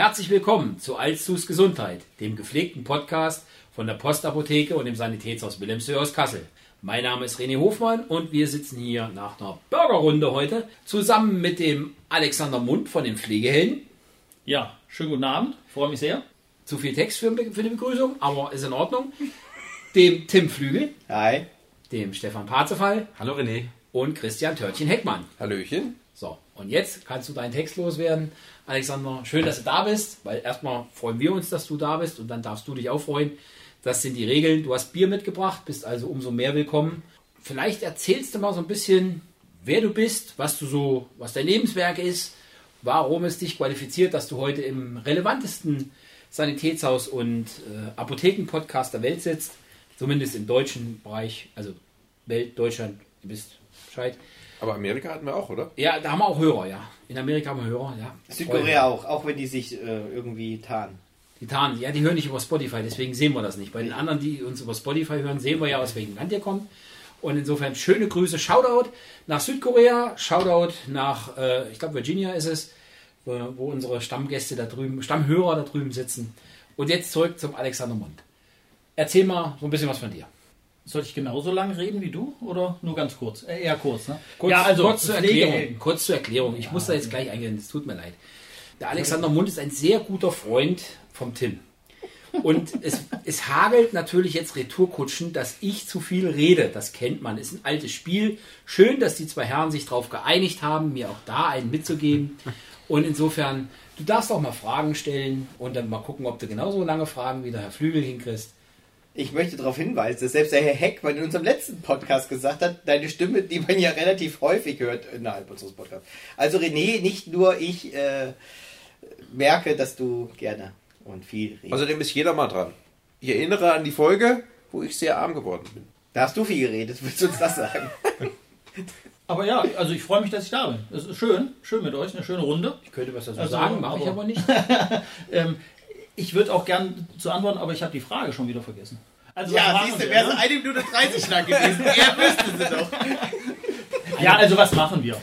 herzlich willkommen zu Alstus Gesundheit, dem gepflegten Podcast von der Postapotheke und dem Sanitätshaus Wilhelmshöhe aus Kassel. Mein Name ist René Hofmann und wir sitzen hier nach einer Burgerrunde heute zusammen mit dem Alexander Mund von den Pflegehelden. Ja, schönen guten Abend, freue mich sehr. Zu viel Text für, für die Begrüßung, aber ist in Ordnung. Dem Tim Flügel. Hi. Dem Stefan Parzefall. Hallo René. Und Christian Törtchen Heckmann. Hallöchen. So, und jetzt kannst du deinen Text loswerden. Alexander, schön, dass du da bist, weil erstmal freuen wir uns, dass du da bist und dann darfst du dich auch freuen. Das sind die Regeln. Du hast Bier mitgebracht, bist also umso mehr willkommen. Vielleicht erzählst du mal so ein bisschen, wer du bist, was du so, was dein Lebenswerk ist, warum es dich qualifiziert, dass du heute im relevantesten Sanitätshaus und äh, Apotheken-Podcast der Welt sitzt, zumindest im deutschen Bereich, also Welt, Deutschland, ihr wisst Bescheid. Aber Amerika hatten wir auch, oder? Ja, da haben wir auch Hörer, ja. In Amerika haben wir Hörer, ja. Südkorea auch, auch wenn die sich äh, irgendwie tarnen. Die tarnen, ja, die hören nicht über Spotify, deswegen sehen wir das nicht. Bei den anderen, die uns über Spotify hören, sehen wir ja, aus welchem Land ihr kommt. Und insofern schöne Grüße, Shoutout nach Südkorea, Shoutout nach, äh, ich glaube, Virginia ist es, wo, wo unsere Stammgäste da drüben, Stammhörer da drüben sitzen. Und jetzt zurück zum Alexander Mund. Erzähl mal so ein bisschen was von dir. Soll ich genauso lang reden wie du oder nur ganz kurz? Äh, eher kurz, ne? Kurz, ja, also kurz zur Erklärung. Kurz zur Erklärung. Ich ja, muss da jetzt gleich eingehen, es tut mir leid. Der Alexander Mund ist ein sehr guter Freund vom Tim. Und es, es hagelt natürlich jetzt Retourkutschen, dass ich zu viel rede. Das kennt man. Ist ein altes Spiel. Schön, dass die zwei Herren sich darauf geeinigt haben, mir auch da einen mitzugeben. Und insofern, du darfst auch mal Fragen stellen und dann mal gucken, ob du genauso lange Fragen wie der Herr Flügel hinkriegst. Ich möchte darauf hinweisen, dass selbst der Herr Heckmann in unserem letzten Podcast gesagt hat, deine Stimme, die man ja relativ häufig hört innerhalb unseres Podcasts. Also René, nicht nur ich äh, merke, dass du gerne und viel redest. Außerdem ist jeder mal dran. Ich erinnere an die Folge, wo ich sehr arm geworden bin. Da hast du viel geredet, willst du uns das sagen? Aber ja, also ich freue mich, dass ich da bin. Es ist schön, schön mit euch, eine schöne Runde. Ich könnte was dazu also, sagen, mache ich aber nicht. ähm, ich würde auch gern zu antworten, aber ich habe die Frage schon wieder vergessen. Also, ja, siehst du, wäre es ne? eine Minute 30 lang gewesen. er wüsste sie doch. Ja, also was machen wir?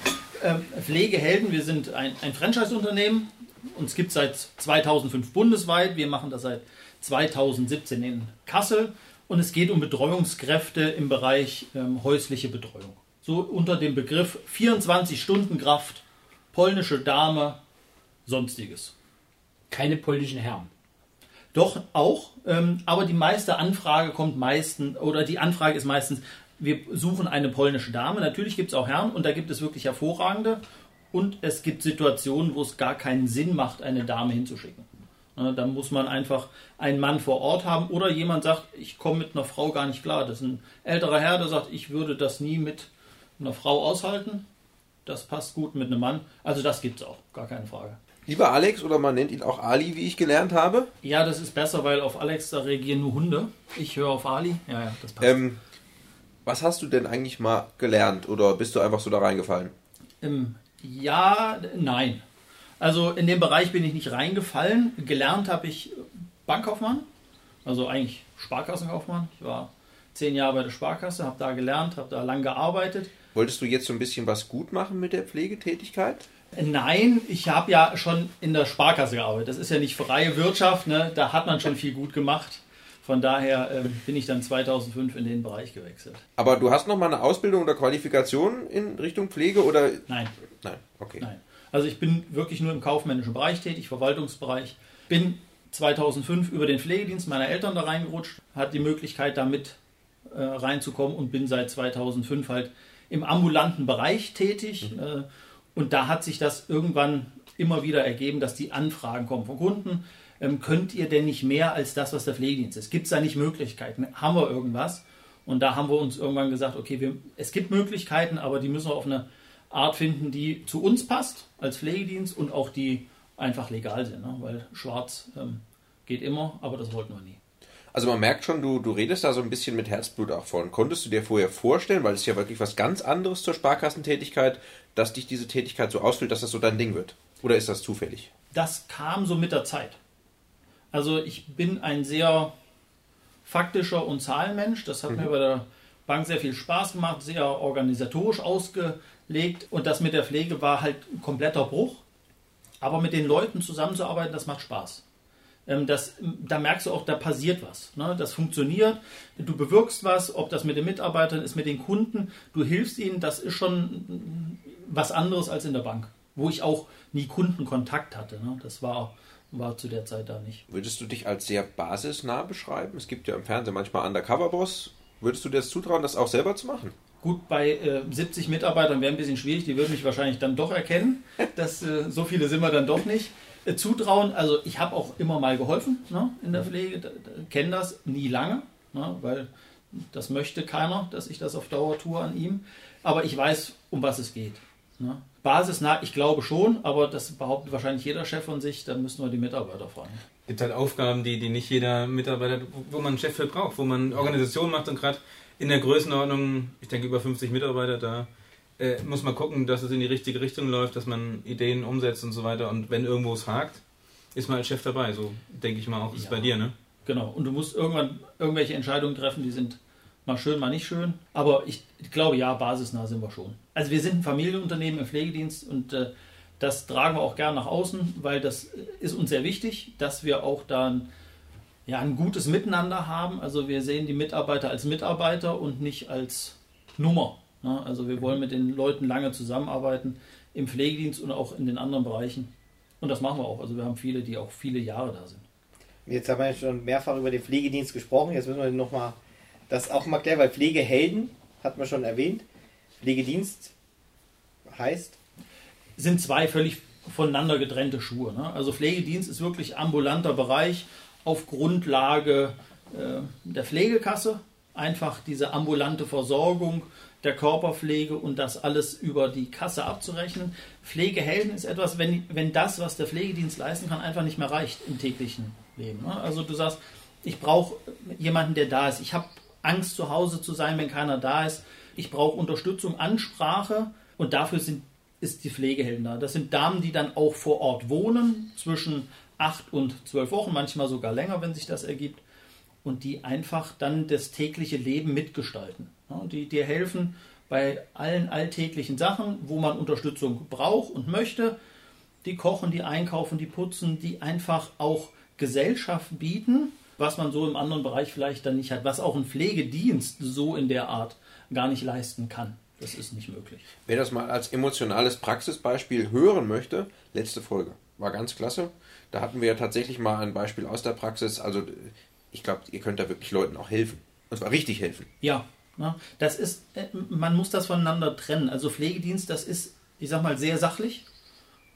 Ähm, Pflegehelden, wir sind ein, ein Franchise-Unternehmen. Uns gibt es seit 2005 bundesweit. Wir machen das seit 2017 in Kassel. Und es geht um Betreuungskräfte im Bereich ähm, häusliche Betreuung. So unter dem Begriff 24 Stunden Kraft, polnische Dame, sonstiges. Keine polnischen Herren. Doch auch, ähm, aber die meiste Anfrage kommt meistens, oder die Anfrage ist meistens, wir suchen eine polnische Dame. Natürlich gibt es auch Herren und da gibt es wirklich hervorragende. Und es gibt Situationen, wo es gar keinen Sinn macht, eine Dame hinzuschicken. Ja, dann muss man einfach einen Mann vor Ort haben oder jemand sagt, ich komme mit einer Frau gar nicht klar. Das ist ein älterer Herr, der sagt, ich würde das nie mit einer Frau aushalten. Das passt gut mit einem Mann. Also das gibt es auch, gar keine Frage. Lieber Alex oder man nennt ihn auch Ali, wie ich gelernt habe. Ja, das ist besser, weil auf Alex da reagieren nur Hunde. Ich höre auf Ali. Ja, ja, das passt. Ähm, was hast du denn eigentlich mal gelernt oder bist du einfach so da reingefallen? Ähm, ja, nein. Also in dem Bereich bin ich nicht reingefallen. Gelernt habe ich Bankkaufmann, also eigentlich Sparkassenkaufmann. Ich war zehn Jahre bei der Sparkasse, habe da gelernt, habe da lang gearbeitet. Wolltest du jetzt so ein bisschen was gut machen mit der Pflegetätigkeit? Nein, ich habe ja schon in der Sparkasse gearbeitet. Das ist ja nicht freie Wirtschaft, ne? da hat man schon viel gut gemacht. Von daher äh, bin ich dann 2005 in den Bereich gewechselt. Aber du hast noch mal eine Ausbildung oder Qualifikation in Richtung Pflege oder? Nein. Nein, okay. Nein. Also ich bin wirklich nur im kaufmännischen Bereich tätig, Verwaltungsbereich. Bin 2005 über den Pflegedienst meiner Eltern da reingerutscht, hatte die Möglichkeit damit äh, reinzukommen und bin seit 2005 halt im ambulanten Bereich tätig. Mhm. Äh, und da hat sich das irgendwann immer wieder ergeben, dass die Anfragen kommen von Kunden. Ähm, könnt ihr denn nicht mehr als das, was der Pflegedienst ist? Gibt es da nicht Möglichkeiten? Haben wir irgendwas? Und da haben wir uns irgendwann gesagt, okay, wir, es gibt Möglichkeiten, aber die müssen wir auf eine Art finden, die zu uns passt als Pflegedienst und auch die einfach legal sind. Ne? Weil schwarz ähm, geht immer, aber das wollten wir nie. Also man merkt schon, du, du redest da so ein bisschen mit Herzblut auch von. Konntest du dir vorher vorstellen, weil es ja wirklich was ganz anderes zur Sparkassentätigkeit, dass dich diese Tätigkeit so ausfüllt, dass das so dein Ding wird? Oder ist das zufällig? Das kam so mit der Zeit. Also ich bin ein sehr faktischer und Zahlenmensch. Das hat mhm. mir bei der Bank sehr viel Spaß gemacht, sehr organisatorisch ausgelegt. Und das mit der Pflege war halt ein kompletter Bruch. Aber mit den Leuten zusammenzuarbeiten, das macht Spaß. Ähm, das, da merkst du auch, da passiert was. Ne? Das funktioniert, du bewirkst was, ob das mit den Mitarbeitern ist, mit den Kunden, du hilfst ihnen, das ist schon was anderes als in der Bank, wo ich auch nie Kundenkontakt hatte. Ne? Das war, war zu der Zeit da nicht. Würdest du dich als sehr basisnah beschreiben? Es gibt ja im Fernsehen manchmal Undercover-Boss. Würdest du dir das zutrauen, das auch selber zu machen? Gut, bei äh, 70 Mitarbeitern wäre ein bisschen schwierig, die würden mich wahrscheinlich dann doch erkennen. Das, äh, so viele sind wir dann doch nicht. Äh, zutrauen, also ich habe auch immer mal geholfen ne, in der Pflege, kenne das nie lange, ne, weil das möchte keiner, dass ich das auf Dauer tue an ihm. Aber ich weiß, um was es geht. Ne. Basisnah, ich glaube schon, aber das behauptet wahrscheinlich jeder Chef von sich, da müssen wir die Mitarbeiter fragen. Es gibt halt Aufgaben, die, die nicht jeder Mitarbeiter, wo man einen Chef für braucht, wo man Organisation macht und gerade in der Größenordnung, ich denke über 50 Mitarbeiter, da äh, muss man gucken, dass es in die richtige Richtung läuft, dass man Ideen umsetzt und so weiter. Und wenn irgendwo es hakt, ist man als Chef dabei. So denke ich mal auch, ist ja. bei dir, ne? Genau. Und du musst irgendwann irgendwelche Entscheidungen treffen, die sind mal schön, mal nicht schön. Aber ich, ich glaube, ja, basisnah sind wir schon. Also wir sind ein Familienunternehmen im Pflegedienst und äh, das tragen wir auch gern nach außen, weil das ist uns sehr wichtig, dass wir auch dann ja, ein gutes Miteinander haben. Also wir sehen die Mitarbeiter als Mitarbeiter und nicht als Nummer. Ne? Also wir wollen mit den Leuten lange zusammenarbeiten im Pflegedienst und auch in den anderen Bereichen. Und das machen wir auch. Also wir haben viele, die auch viele Jahre da sind. Jetzt haben wir schon mehrfach über den Pflegedienst gesprochen. Jetzt müssen wir nochmal das auch mal klären, weil Pflegehelden hat man schon erwähnt. Pflegedienst heißt? Sind zwei völlig voneinander getrennte Schuhe. Ne? Also Pflegedienst ist wirklich ambulanter Bereich auf Grundlage äh, der Pflegekasse. Einfach diese ambulante Versorgung der Körperpflege und das alles über die Kasse abzurechnen. Pflegehelden ist etwas, wenn, wenn das, was der Pflegedienst leisten kann, einfach nicht mehr reicht im täglichen Leben. Ne? Also du sagst, ich brauche jemanden, der da ist. Ich habe Angst, zu Hause zu sein, wenn keiner da ist. Ich brauche Unterstützung, Ansprache und dafür sind, ist die Pflegehelden da. Das sind Damen, die dann auch vor Ort wohnen, zwischen acht und zwölf Wochen, manchmal sogar länger, wenn sich das ergibt, und die einfach dann das tägliche Leben mitgestalten. Die dir helfen bei allen alltäglichen Sachen, wo man Unterstützung braucht und möchte. Die kochen, die einkaufen, die putzen, die einfach auch Gesellschaft bieten, was man so im anderen Bereich vielleicht dann nicht hat, was auch ein Pflegedienst so in der Art gar nicht leisten kann. Das ist nicht möglich. Wer das mal als emotionales Praxisbeispiel hören möchte, letzte Folge. War ganz klasse. Da hatten wir ja tatsächlich mal ein Beispiel aus der Praxis. Also ich glaube, ihr könnt da wirklich Leuten auch helfen. Und zwar richtig helfen. Ja? Das ist, äh, man muss das voneinander trennen. Also Pflegedienst, das ist, ich sag mal, sehr sachlich.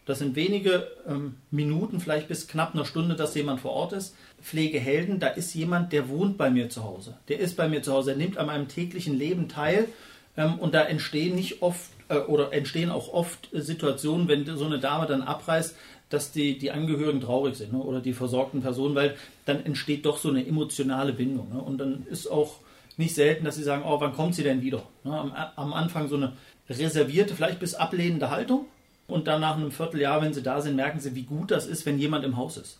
Das sind wenige ähm, Minuten, vielleicht bis knapp einer Stunde, dass jemand vor Ort ist. Pflegehelden, da ist jemand, der wohnt bei mir zu Hause. Der ist bei mir zu Hause, er nimmt an meinem täglichen Leben teil. Ähm, und da entstehen nicht oft äh, oder entstehen auch oft äh, Situationen, wenn so eine Dame dann abreißt, dass die, die Angehörigen traurig sind ne? oder die versorgten Personen, weil dann entsteht doch so eine emotionale Bindung. Ne? Und dann ist auch nicht selten, dass sie sagen, oh, wann kommt sie denn wieder? Ne, am, am, Anfang so eine reservierte, vielleicht bis ablehnende Haltung und dann nach einem Vierteljahr, wenn sie da sind, merken sie, wie gut das ist, wenn jemand im Haus ist.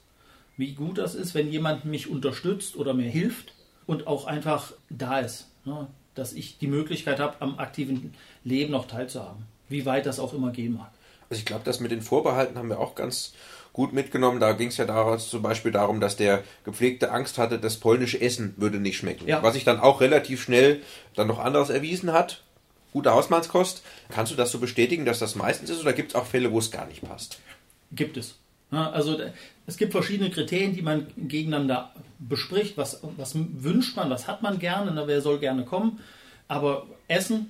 Wie gut das ist, wenn jemand mich unterstützt oder mir hilft und auch einfach da ist. Ne, dass ich die Möglichkeit habe, am aktiven Leben noch teilzuhaben. Wie weit das auch immer gehen mag. Also ich glaube, das mit den Vorbehalten haben wir auch ganz gut mitgenommen. Da ging es ja daraus zum Beispiel darum, dass der Gepflegte Angst hatte, das polnische Essen würde nicht schmecken. Ja. Was sich dann auch relativ schnell dann noch anderes erwiesen hat. Gute Hausmannskost. Kannst du das so bestätigen, dass das meistens ist oder gibt es auch Fälle, wo es gar nicht passt? Gibt es. Also es gibt verschiedene Kriterien, die man gegeneinander bespricht. Was, was wünscht man, was hat man gerne, wer soll gerne kommen. Aber Essen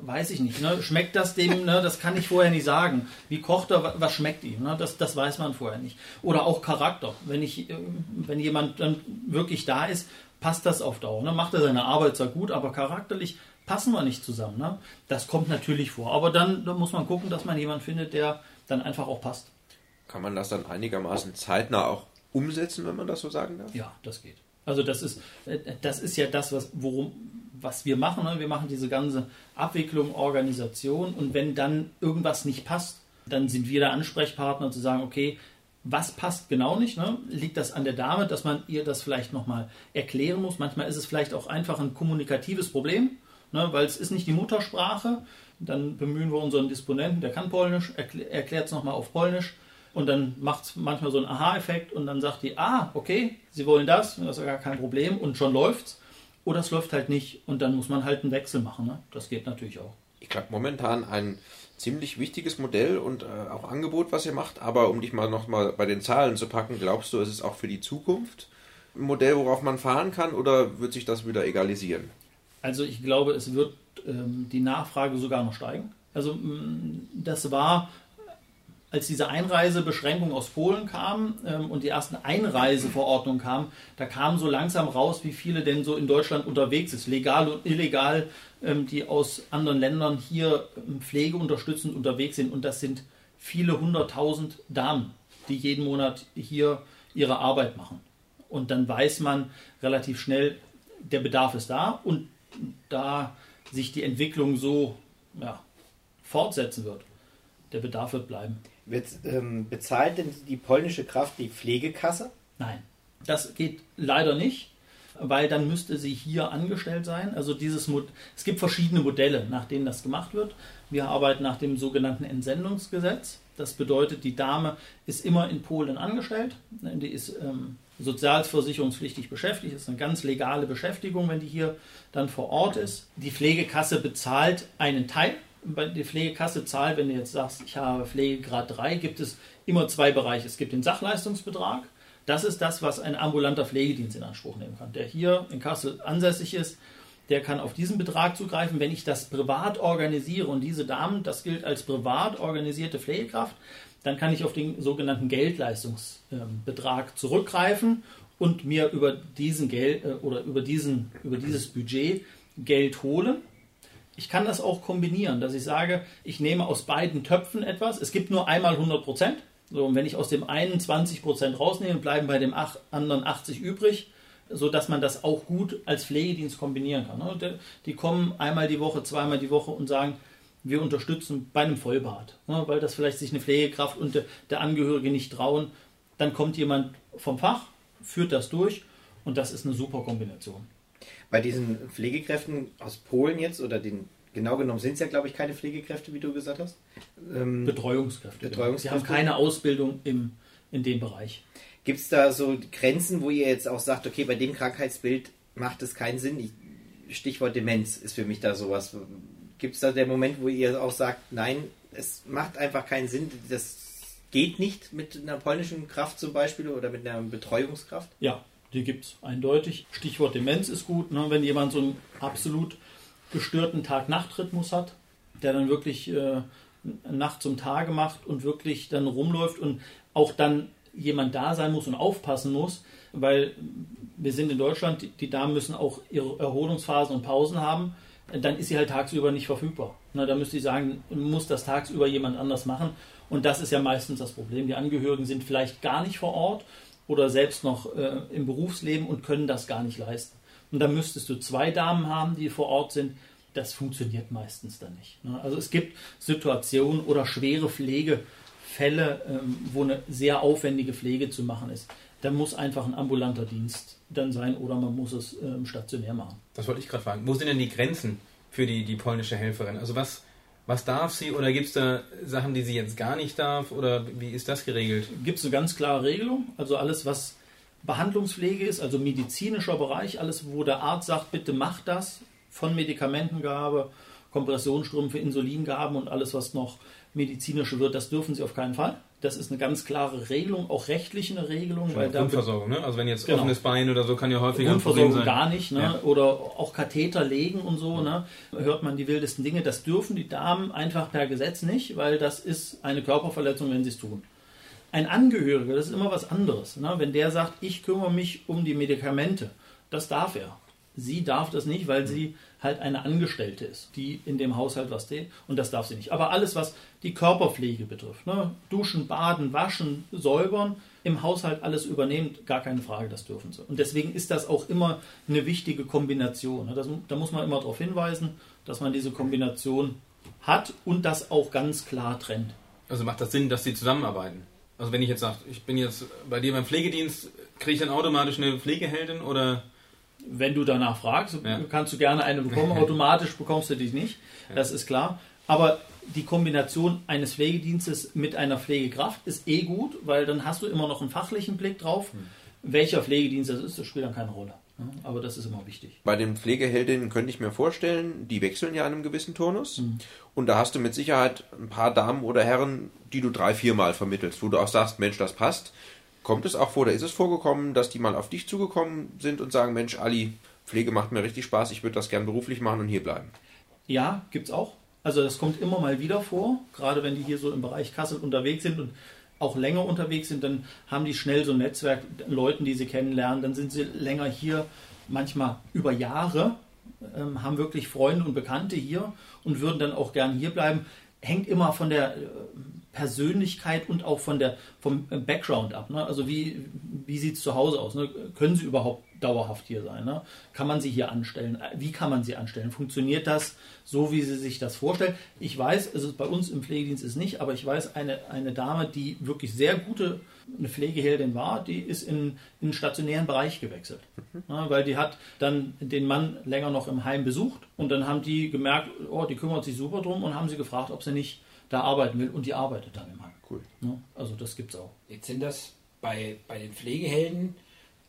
weiß ich nicht. Ne? Schmeckt das dem? Ne? Das kann ich vorher nicht sagen. Wie kocht er? Was schmeckt ihm? Ne? Das, das weiß man vorher nicht. Oder auch Charakter. Wenn ich, äh, wenn jemand dann wirklich da ist, passt das auf Dauer. Ne? Macht er seine Arbeit zwar gut, aber charakterlich passen wir nicht zusammen. Ne? Das kommt natürlich vor. Aber dann, dann muss man gucken, dass man jemanden findet, der dann einfach auch passt. Kann man das dann einigermaßen zeitnah auch umsetzen, wenn man das so sagen darf? Ja, das geht. Also das ist, äh, das ist ja das, was, worum, was wir machen. Ne? Wir machen diese ganze Abwicklung, Organisation und wenn dann irgendwas nicht passt, dann sind wir der Ansprechpartner zu sagen, okay, was passt genau nicht? Ne? Liegt das an der Dame, dass man ihr das vielleicht nochmal erklären muss? Manchmal ist es vielleicht auch einfach ein kommunikatives Problem, ne? weil es ist nicht die Muttersprache. Dann bemühen wir unseren Disponenten, der kann Polnisch, erklärt es nochmal auf Polnisch. Und dann macht es manchmal so einen Aha-Effekt und dann sagt die, ah, okay, Sie wollen das, das ist ja gar kein Problem und schon läuft's. Oder es läuft halt nicht und dann muss man halt einen Wechsel machen. Ne? Das geht natürlich auch. Ich glaube, momentan ein ziemlich wichtiges Modell und äh, auch Angebot, was ihr macht. Aber um dich mal noch mal bei den Zahlen zu packen, glaubst du, ist es auch für die Zukunft ein Modell, worauf man fahren kann oder wird sich das wieder egalisieren? Also ich glaube, es wird ähm, die Nachfrage sogar noch steigen. Also mm, das war, als diese Einreisebeschränkung aus Polen kam ähm, und die ersten Einreiseverordnungen kamen, da kam so langsam raus, wie viele denn so in Deutschland unterwegs ist, legal und illegal, ähm, die aus anderen Ländern hier ähm, pflegeunterstützend unterwegs sind. Und das sind viele hunderttausend Damen, die jeden Monat hier ihre Arbeit machen. Und dann weiß man relativ schnell, der Bedarf ist da und da sich die Entwicklung so ja, fortsetzen wird, der Bedarf wird bleiben. Wird, ähm, bezahlt denn die polnische Kraft die Pflegekasse? Nein, das geht leider nicht, weil dann müsste sie hier angestellt sein. Also dieses Mod es gibt verschiedene Modelle, nach denen das gemacht wird. Wir arbeiten nach dem sogenannten Entsendungsgesetz. Das bedeutet, die Dame ist immer in Polen angestellt. Die ist ähm, sozialversicherungspflichtig beschäftigt. Das ist eine ganz legale Beschäftigung, wenn die hier dann vor Ort ist. Die Pflegekasse bezahlt einen Teil. Die Pflegekasse zahlt, wenn du jetzt sagst, ich habe Pflegegrad 3, gibt es immer zwei Bereiche. Es gibt den Sachleistungsbetrag. Das ist das, was ein ambulanter Pflegedienst in Anspruch nehmen kann. Der hier in Kassel ansässig ist, der kann auf diesen Betrag zugreifen. Wenn ich das privat organisiere und diese Damen, das gilt als privat organisierte Pflegekraft, dann kann ich auf den sogenannten Geldleistungsbetrag zurückgreifen und mir über diesen Geld äh, oder über diesen über dieses Budget Geld holen. Ich kann das auch kombinieren, dass ich sage, ich nehme aus beiden Töpfen etwas. Es gibt nur einmal 100 Prozent. So, und wenn ich aus dem einen 20 Prozent rausnehme, bleiben bei dem anderen 80 übrig, so dass man das auch gut als Pflegedienst kombinieren kann. Ne? Die kommen einmal die Woche, zweimal die Woche und sagen, wir unterstützen bei einem Vollbad, ne, weil das vielleicht sich eine Pflegekraft und der, Angehörige nicht trauen. Dann kommt jemand vom Fach, führt das durch und das ist eine super Kombination. Bei diesen Pflegekräften aus Polen jetzt oder den genau genommen sind es ja, glaube ich, keine Pflegekräfte, wie du gesagt hast. Ähm, Betreuungskräfte. Betreuungskräfte. Sie haben keine Ausbildung im, in dem Bereich. Gibt es da so Grenzen, wo ihr jetzt auch sagt, okay, bei dem Krankheitsbild macht es keinen Sinn? Ich, Stichwort Demenz ist für mich da sowas. Gibt es da der Moment, wo ihr auch sagt, nein, es macht einfach keinen Sinn, das geht nicht mit einer polnischen Kraft zum Beispiel oder mit einer Betreuungskraft? Ja, die gibt es eindeutig. Stichwort Demenz ist gut, ne? wenn jemand so einen absolut gestörten Tag-Nacht-Rhythmus hat, der dann wirklich äh, Nacht zum Tage macht und wirklich dann rumläuft und auch dann jemand da sein muss und aufpassen muss, weil wir sind in Deutschland, die, die Damen müssen auch ihre Erholungsphasen und Pausen haben dann ist sie halt tagsüber nicht verfügbar. Na, da müsste ich sagen, muss das tagsüber jemand anders machen. Und das ist ja meistens das Problem. Die Angehörigen sind vielleicht gar nicht vor Ort oder selbst noch äh, im Berufsleben und können das gar nicht leisten. Und dann müsstest du zwei Damen haben, die vor Ort sind. Das funktioniert meistens dann nicht. Ne? Also es gibt Situationen oder schwere Pflegefälle, ähm, wo eine sehr aufwendige Pflege zu machen ist da muss einfach ein ambulanter Dienst dann sein oder man muss es ähm, stationär machen. Das wollte ich gerade fragen. Wo sind denn die Grenzen für die, die polnische Helferin? Also was, was darf sie oder gibt es da Sachen, die sie jetzt gar nicht darf oder wie ist das geregelt? Gibt es eine ganz klare Regelung. Also alles, was Behandlungspflege ist, also medizinischer Bereich, alles, wo der Arzt sagt, bitte mach das, von Medikamentengabe, Kompressionsstrümpfe, Insulingaben und alles, was noch medizinische wird, das dürfen sie auf keinen Fall. Das ist eine ganz klare Regelung, auch rechtlich eine Regelung. Weil Grundversorgung, ne? Also wenn jetzt genau. offenes Bein oder so kann ja häufiger Grundversorgung ein Problem sein. gar nicht, ne? Ja. Oder auch Katheter legen und so, ne? Hört man die wildesten Dinge. Das dürfen die Damen einfach per Gesetz nicht, weil das ist eine Körperverletzung, wenn sie es tun. Ein Angehöriger, das ist immer was anderes. Ne? Wenn der sagt, ich kümmere mich um die Medikamente, das darf er. Sie darf das nicht, weil sie halt eine Angestellte ist, die in dem Haushalt was tät und das darf sie nicht. Aber alles, was die Körperpflege betrifft, ne? duschen, baden, waschen, säubern, im Haushalt alles übernehmt, gar keine Frage, das dürfen sie. Und deswegen ist das auch immer eine wichtige Kombination. Ne? Das, da muss man immer darauf hinweisen, dass man diese Kombination hat und das auch ganz klar trennt. Also macht das Sinn, dass sie zusammenarbeiten? Also wenn ich jetzt sage, ich bin jetzt bei dir beim Pflegedienst, kriege ich dann automatisch eine Pflegeheldin oder wenn du danach fragst, ja. kannst du gerne eine bekommen. Automatisch bekommst du dich nicht, das ist klar. Aber die Kombination eines Pflegedienstes mit einer Pflegekraft ist eh gut, weil dann hast du immer noch einen fachlichen Blick drauf. Mhm. Welcher Pflegedienst das ist, das spielt dann keine Rolle. Aber das ist immer wichtig. Bei den Pflegeheldinnen könnte ich mir vorstellen, die wechseln ja in einem gewissen Turnus. Mhm. Und da hast du mit Sicherheit ein paar Damen oder Herren, die du drei, viermal vermittelst, wo du auch sagst, Mensch, das passt. Kommt es auch vor, oder ist es vorgekommen, dass die mal auf dich zugekommen sind und sagen, Mensch, Ali, Pflege macht mir richtig Spaß, ich würde das gern beruflich machen und hier bleiben? Ja, gibt es auch. Also das kommt immer mal wieder vor, gerade wenn die hier so im Bereich Kassel unterwegs sind und auch länger unterwegs sind, dann haben die schnell so ein Netzwerk, Leuten, die sie kennenlernen, dann sind sie länger hier, manchmal über Jahre, ähm, haben wirklich Freunde und Bekannte hier und würden dann auch gern hier bleiben. Hängt immer von der äh, Persönlichkeit und auch von der, vom Background ab. Ne? Also wie, wie sieht es zu Hause aus? Ne? Können sie überhaupt dauerhaft hier sein? Ne? Kann man sie hier anstellen? Wie kann man sie anstellen? Funktioniert das so, wie sie sich das vorstellen? Ich weiß, also bei uns im Pflegedienst ist nicht, aber ich weiß, eine, eine Dame, die wirklich sehr gute eine Pflegeheldin war, die ist in, in den stationären Bereich gewechselt. Mhm. Ja, weil die hat dann den Mann länger noch im Heim besucht und dann haben die gemerkt, oh, die kümmert sich super drum und haben sie gefragt, ob sie nicht da arbeiten will und die arbeitet dann im Heim. Cool. Ja, also das gibt es auch. Jetzt sind das bei, bei den Pflegehelden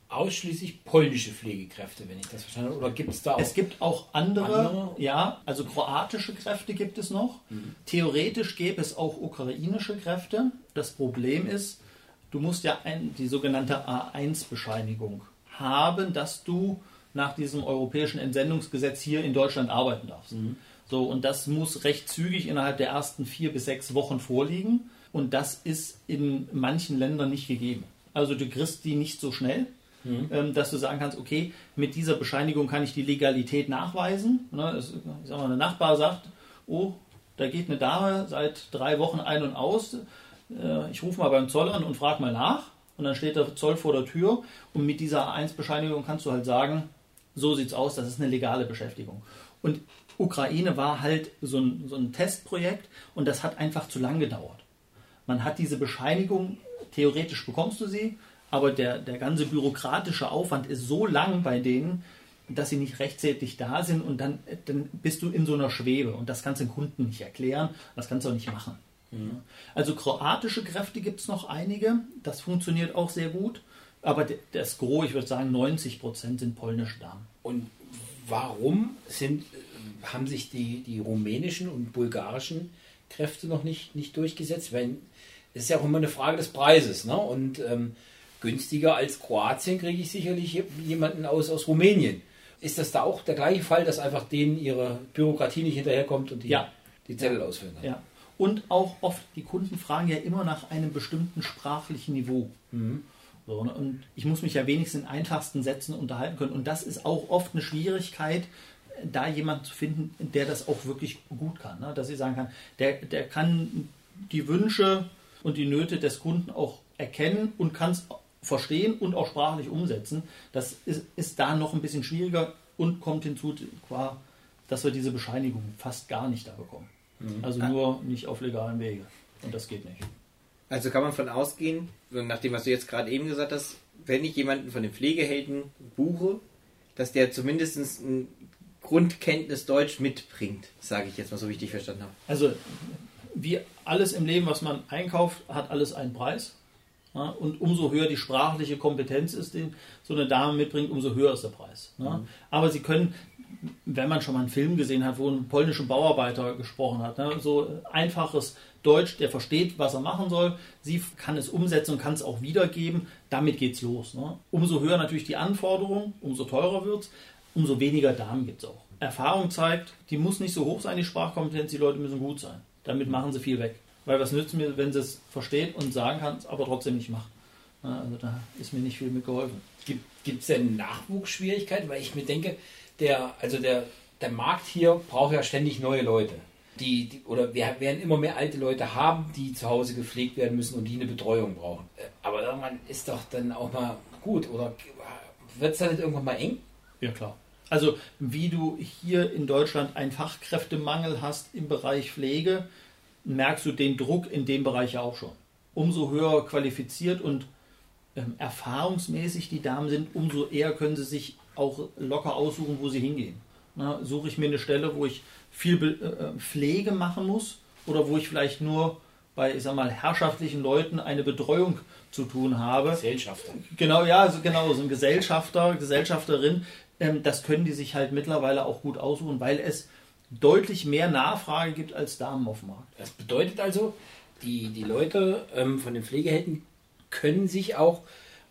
ausschließlich polnische Pflegekräfte, wenn ich das verstanden habe. Oder gibt es da auch? Es gibt auch andere, andere, ja, also kroatische Kräfte gibt es noch. Mhm. Theoretisch gäbe es auch ukrainische Kräfte. Das Problem ist, du musst ja ein, die sogenannte A1-Bescheinigung haben, dass du nach diesem europäischen Entsendungsgesetz hier in Deutschland arbeiten darfst. Mhm. So, und das muss recht zügig innerhalb der ersten vier bis sechs Wochen vorliegen. Und das ist in manchen Ländern nicht gegeben. Also du kriegst die nicht so schnell. Mhm. Ähm, dass du sagen kannst, okay, mit dieser Bescheinigung kann ich die Legalität nachweisen. Ne, ich sag mal, eine Nachbar sagt, oh, da geht eine Dame seit drei Wochen ein und aus. Äh, ich rufe mal beim Zoll an und frage mal nach. Und dann steht der Zoll vor der Tür. Und mit dieser A1-Bescheinigung kannst du halt sagen, so sieht's aus, das ist eine legale Beschäftigung. Und Ukraine war halt so ein, so ein Testprojekt und das hat einfach zu lang gedauert. Man hat diese Bescheinigung, theoretisch bekommst du sie, aber der, der ganze bürokratische Aufwand ist so lang bei denen, dass sie nicht rechtzeitig da sind und dann, dann bist du in so einer Schwebe und das kannst du den Kunden nicht erklären, das kannst du auch nicht machen. Mhm. Also kroatische Kräfte gibt es noch einige, das funktioniert auch sehr gut, aber das Gros, ich würde sagen 90 Prozent sind polnische Damen. Und warum sind, haben sich die, die rumänischen und bulgarischen Kräfte noch nicht, nicht durchgesetzt? Weil es ist ja auch immer eine Frage des Preises. Ne? Und ähm, günstiger als Kroatien kriege ich sicherlich jemanden aus, aus Rumänien. Ist das da auch der gleiche Fall, dass einfach denen ihre Bürokratie nicht hinterherkommt und die, ja. die Zettel ausfüllen? Ja. Und auch oft, die Kunden fragen ja immer nach einem bestimmten sprachlichen Niveau. Mhm. So, ne? und ich muss mich ja wenigstens in einfachsten Sätzen unterhalten können. Und das ist auch oft eine Schwierigkeit, da jemanden zu finden, der das auch wirklich gut kann. Ne? Dass ich sagen kann, der, der kann die Wünsche und die Nöte des Kunden auch erkennen und kann es verstehen und auch sprachlich umsetzen. Das ist, ist da noch ein bisschen schwieriger und kommt hinzu, dass wir diese Bescheinigung fast gar nicht da bekommen. Mhm. Also nur nicht auf legalen Wege. Und das geht nicht. Also kann man von ausgehen, nach dem, was du jetzt gerade eben gesagt hast, wenn ich jemanden von den Pflegehelden buche, dass der zumindest ein Grundkenntnis Deutsch mitbringt, sage ich jetzt mal so, wie ich dich verstanden habe. Also wie alles im Leben, was man einkauft, hat alles einen Preis. Ja, und umso höher die sprachliche Kompetenz ist, die so eine Dame mitbringt, umso höher ist der Preis. Ja. Mhm. Aber sie können, wenn man schon mal einen Film gesehen hat, wo ein polnischer Bauarbeiter gesprochen hat, ne, so einfaches Deutsch, der versteht, was er machen soll, sie kann es umsetzen und kann es auch wiedergeben, damit geht es los. Ne. Umso höher natürlich die Anforderung, umso teurer wird es, umso weniger Damen gibt es auch. Erfahrung zeigt, die muss nicht so hoch sein, die Sprachkompetenz, die Leute müssen gut sein. Damit machen sie viel weg. Weil was nützt mir, wenn sie es versteht und sagen kann, aber trotzdem nicht macht. Also da ist mir nicht viel mit geholfen. Gibt es denn Nachwuchsschwierigkeiten? Weil ich mir denke, der, also der, der Markt hier braucht ja ständig neue Leute. Die, die, oder wir werden immer mehr alte Leute haben, die zu Hause gepflegt werden müssen und die eine Betreuung brauchen. Äh, aber irgendwann ist doch dann auch mal gut. Oder wird es dann nicht irgendwann mal eng? Ja, klar. Also wie du hier in Deutschland einen Fachkräftemangel hast im Bereich Pflege, merkst du den Druck in dem Bereich ja auch schon. Umso höher qualifiziert und ähm, erfahrungsmäßig die Damen sind, umso eher können sie sich auch locker aussuchen, wo sie hingehen. Na, suche ich mir eine Stelle, wo ich viel Be äh, äh Pflege machen muss oder wo ich vielleicht nur bei, ich sag mal, herrschaftlichen Leuten eine Betreuung zu tun habe. Gesellschafter. Genau, ja, also genau, so ein Gesellschafter, Gesellschafterin, ähm, das können die sich halt mittlerweile auch gut aussuchen, weil es deutlich mehr Nachfrage gibt als Damen auf dem Markt. Das bedeutet also, die, die Leute ähm, von den Pflegehelden können sich auch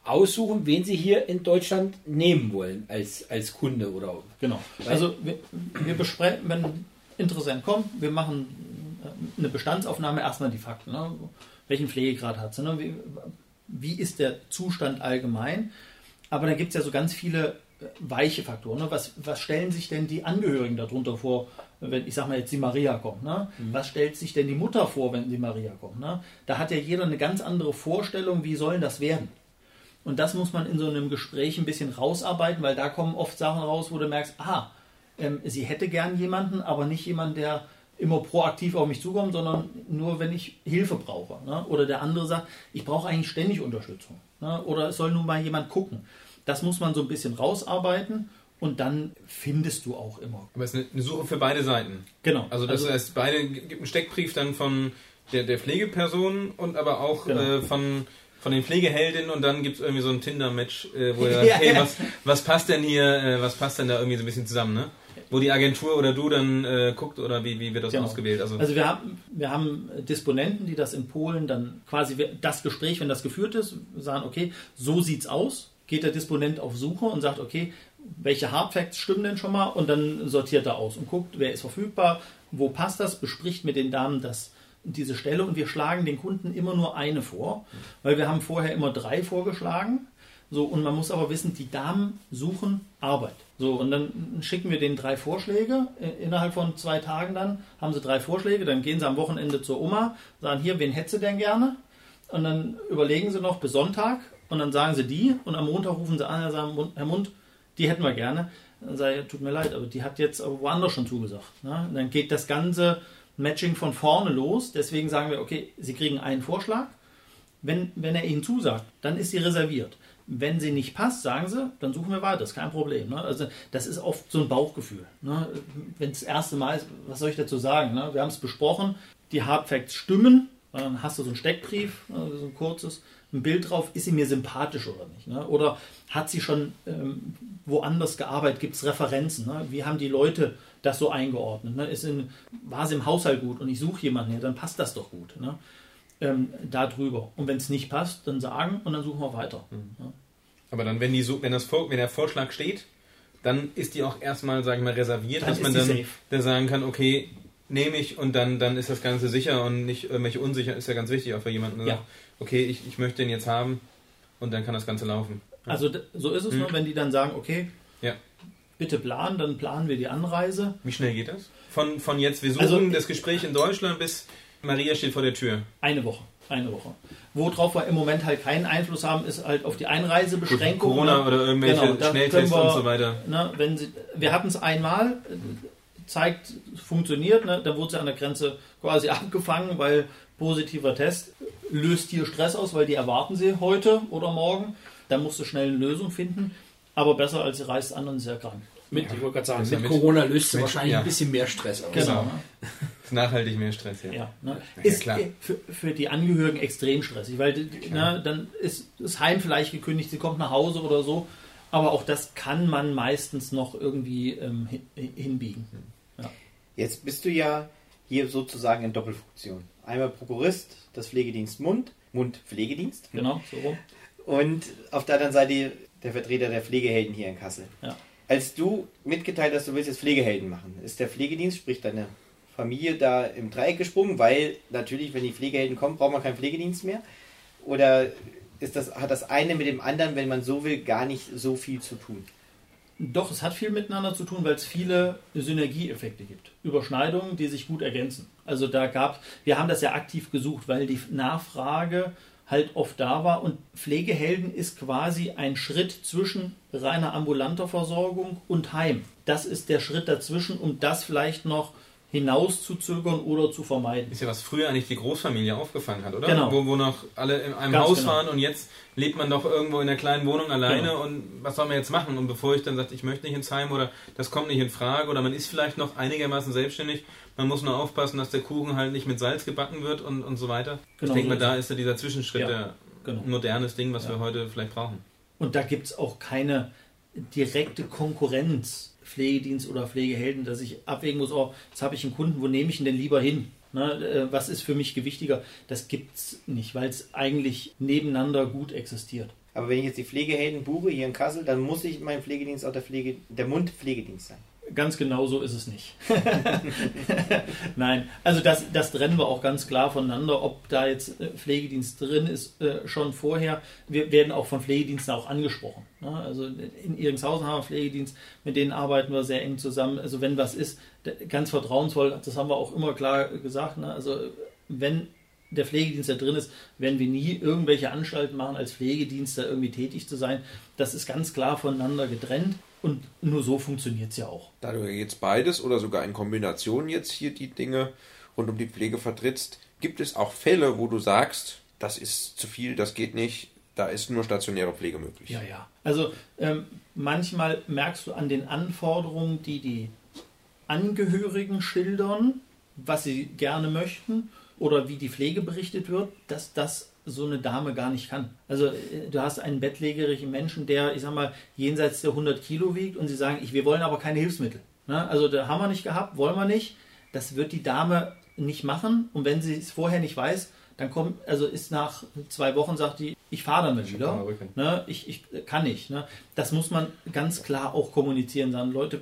aussuchen, wen sie hier in Deutschland nehmen wollen als, als Kunde oder Genau. Also wir, wir besprechen, wenn Interessent kommt, wir machen äh, eine Bestandsaufnahme, erstmal die Fakten. Ne? Welchen Pflegegrad hat sie? Ne? Wie, wie ist der Zustand allgemein? Aber da gibt es ja so ganz viele weiche Faktoren. Ne? Was, was stellen sich denn die Angehörigen darunter vor, wenn ich sage mal jetzt die Maria kommt? Ne? Mhm. Was stellt sich denn die Mutter vor, wenn die Maria kommt? Ne? Da hat ja jeder eine ganz andere Vorstellung, wie soll das werden? Und das muss man in so einem Gespräch ein bisschen rausarbeiten, weil da kommen oft Sachen raus, wo du merkst, aha, ähm, sie hätte gern jemanden, aber nicht jemanden, der immer proaktiv auf mich zukommt, sondern nur, wenn ich Hilfe brauche. Ne? Oder der andere sagt, ich brauche eigentlich ständig Unterstützung. Ne? Oder es soll nun mal jemand gucken. Das muss man so ein bisschen rausarbeiten und dann findest du auch immer. Aber es ist eine Suche für beide Seiten. Genau. Also das also, heißt, beide gibt einen Steckbrief dann von der, der Pflegeperson und aber auch genau. äh, von von den Pflegeheldinnen und dann gibt es irgendwie so ein Tinder-Match, äh, wo er sagt, hey, was, was passt denn hier, äh, was passt denn da irgendwie so ein bisschen zusammen, ne? Wo die Agentur oder du dann äh, guckt oder wie, wie wird das genau. ausgewählt? Also, also wir, haben, wir haben Disponenten, die das in Polen dann quasi das Gespräch, wenn das geführt ist, sagen, okay, so sieht's aus, geht der Disponent auf Suche und sagt, okay, welche Hardfacts stimmen denn schon mal und dann sortiert er aus und guckt, wer ist verfügbar, wo passt das, bespricht mit den Damen das diese Stelle und wir schlagen den Kunden immer nur eine vor, weil wir haben vorher immer drei vorgeschlagen. So, und man muss aber wissen, die Damen suchen Arbeit. So, und dann schicken wir denen drei Vorschläge. Äh, innerhalb von zwei Tagen dann haben sie drei Vorschläge. Dann gehen sie am Wochenende zur Oma, sagen hier, wen hättest du denn gerne? Und dann überlegen sie noch bis Sonntag und dann sagen sie die. Und am Montag rufen sie an und sagen, Herr Mund, die hätten wir gerne. Dann sage ich, tut mir leid, aber die hat jetzt woanders schon zugesagt. Ne? dann geht das Ganze Matching von vorne los. Deswegen sagen wir, okay, Sie kriegen einen Vorschlag. Wenn, wenn er Ihnen zusagt, dann ist sie reserviert. Wenn sie nicht passt, sagen sie, dann suchen wir weiter, das ist kein Problem. Ne? Also das ist oft so ein Bauchgefühl. Ne? Wenn es das erste Mal ist, was soll ich dazu sagen? Ne? Wir haben es besprochen, die Hardfacts stimmen, dann hast du so einen Steckbrief, ne? so ein kurzes, ein Bild drauf, ist sie mir sympathisch oder nicht? Ne? Oder hat sie schon ähm, woanders gearbeitet, gibt es Referenzen? Ne? Wie haben die Leute das so eingeordnet. Ne? Ist in, war es im Haushalt gut und ich suche jemanden her, dann passt das doch gut. Ne? Ähm, da drüber. Und wenn es nicht passt, dann sagen und dann suchen wir weiter. Mhm. Ja. Aber dann, wenn, die, wenn, das, wenn der Vorschlag steht, dann ist die auch erstmal, sage ich mal, reserviert, dann dass man dann, dann sagen kann, okay, nehme ich und dann, dann ist das Ganze sicher und nicht irgendwelche unsicher, ist ja ganz wichtig auch für jemanden. Ja. Sagt, okay, ich, ich möchte den jetzt haben und dann kann das Ganze laufen. Also so ist es mhm. nur, wenn die dann sagen, okay, ja bitte planen, dann planen wir die Anreise. Wie schnell geht das? Von, von jetzt, wir suchen also, das Gespräch in Deutschland bis Maria steht vor der Tür. Eine Woche. Eine Woche. Worauf wir im Moment halt keinen Einfluss haben, ist halt auf die Einreisebeschränkung. Corona ne? oder irgendwelche genau, Schnelltests wir, und so weiter. Ne, wenn sie, wir hatten es einmal, zeigt, funktioniert, ne, dann wurde sie an der Grenze quasi abgefangen, weil positiver Test löst hier Stress aus, weil die erwarten sie heute oder morgen. Da musst du schnell eine Lösung finden aber besser als sie reist an und ist ja krank. Mit, ja, ich wollte gerade sagen, mit, mit, Corona löst sie wahrscheinlich ja. ein bisschen mehr Stress aus. Genau. Ne? Nachhaltig mehr Stress, ja. ja ne? Ist klar. Für, für die Angehörigen extrem stressig, weil ne, dann ist das Heim vielleicht gekündigt, sie kommt nach Hause oder so. Aber auch das kann man meistens noch irgendwie ähm, hinbiegen. Ja. Jetzt bist du ja hier sozusagen in Doppelfunktion. Einmal Prokurist, das Pflegedienst Mund, Mund-Pflegedienst. Genau, so rum. Und auf der anderen Seite der Vertreter der Pflegehelden hier in Kassel. Ja. Als du mitgeteilt hast, du willst jetzt Pflegehelden machen, ist der Pflegedienst, sprich deine Familie, da im Dreieck gesprungen, weil natürlich, wenn die Pflegehelden kommen, braucht man keinen Pflegedienst mehr? Oder ist das, hat das eine mit dem anderen, wenn man so will, gar nicht so viel zu tun? Doch, es hat viel miteinander zu tun, weil es viele Synergieeffekte gibt. Überschneidungen, die sich gut ergänzen. Also da gab, wir haben das ja aktiv gesucht, weil die Nachfrage halt oft da war. Und Pflegehelden ist quasi ein Schritt zwischen reiner ambulanter Versorgung und Heim. Das ist der Schritt dazwischen, um das vielleicht noch hinauszuzögern oder zu vermeiden. Ist ja was früher eigentlich die Großfamilie aufgefangen hat, oder? Genau. Wo, wo noch alle in einem Ganz Haus genau. waren und jetzt lebt man doch irgendwo in einer kleinen Wohnung alleine Genau. und was soll man jetzt machen? Und bevor ich dann sage, ich möchte nicht ins Heim oder das kommt nicht in Frage oder man ist vielleicht noch einigermaßen selbstständig, man muss nur aufpassen, dass der Kuchen halt nicht mit Salz gebacken wird und, und so weiter. Genau ich denke so mal, da ist ja dieser Zwischenschritt Ja, der genau. ein modernes Ding, was Ja. wir heute vielleicht brauchen. Und da gibt es auch keine direkte Konkurrenz, Pflegedienst oder Pflegehelden, dass ich abwägen muss, oh, jetzt habe ich einen Kunden, wo nehme ich ihn denn lieber hin? Ne, äh, was ist für mich gewichtiger? Das gibt es nicht, weil es eigentlich nebeneinander gut existiert. Aber wenn ich jetzt die Pflegehelden buche hier in Kassel, dann muss ich mein Pflegedienst auch der, Pflege, der Mundpflegedienst sein. Ganz genau so ist es nicht. Nein, also das, das trennen wir auch ganz klar voneinander, ob da jetzt äh, Pflegedienst drin ist, äh, schon vorher. Wir werden auch von Pflegediensten auch angesprochen. Ne? Also in Iringshausen haben wir Pflegedienst, mit denen arbeiten wir sehr eng zusammen. Also wenn was ist, ganz vertrauensvoll, das haben wir auch immer klar gesagt. Ne? Also wenn der Pflegedienst da drin ist, werden wir nie irgendwelche Anstalten machen, als Pflegedienst da irgendwie tätig zu sein. Das ist ganz klar voneinander getrennt und nur so funktioniert es ja auch. Da du jetzt beides oder sogar in Kombination jetzt hier die Dinge rund um die Pflege vertrittst, gibt es auch Fälle, wo du sagst, das ist zu viel, das geht nicht, da ist nur stationäre Pflege möglich. Ja, ja. Also ähm, manchmal merkst du an den Anforderungen, die die Angehörigen schildern, was sie gerne möchten oder wie die Pflege berichtet wird, dass das so eine Dame gar nicht kann. Also äh, du hast einen bettlägerigen Menschen, der, ich sag mal, jenseits der 100 Kilo wiegt und sie sagen, ich, wir wollen aber keine Hilfsmittel. Ne? Also da haben wir nicht gehabt, wollen wir nicht. Das wird die Dame nicht machen und wenn sie es vorher nicht weiß, dann kommt, also ist nach zwei Wochen, sagt die, ich fahre damit wieder. mal Rücken. Ne, ich, ich kann nicht. Ne? Das muss man ganz klar auch kommunizieren. Sagen, Leute,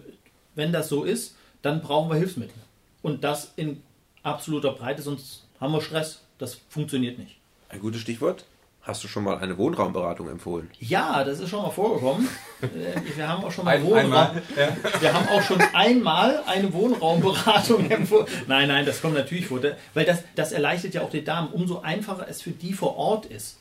wenn das so ist, dann brauchen wir Hilfsmittel. Und das in absoluter Breite, sonst haben wir Stress. Das funktioniert nicht. Ein gutes Stichwort. Hast du schon mal eine Wohnraumberatung empfohlen? Ja, das ist schon mal vorgekommen. Äh, Wir haben auch schon mal Ein, Wohnraum. einmal. Ja. Wir haben auch schon einmal eine Wohnraumberatung empfohlen. Nein, nein, das kommt natürlich vor. Weil das, das erleichtert ja auch die Damen. Umso einfacher es für die vor Ort ist,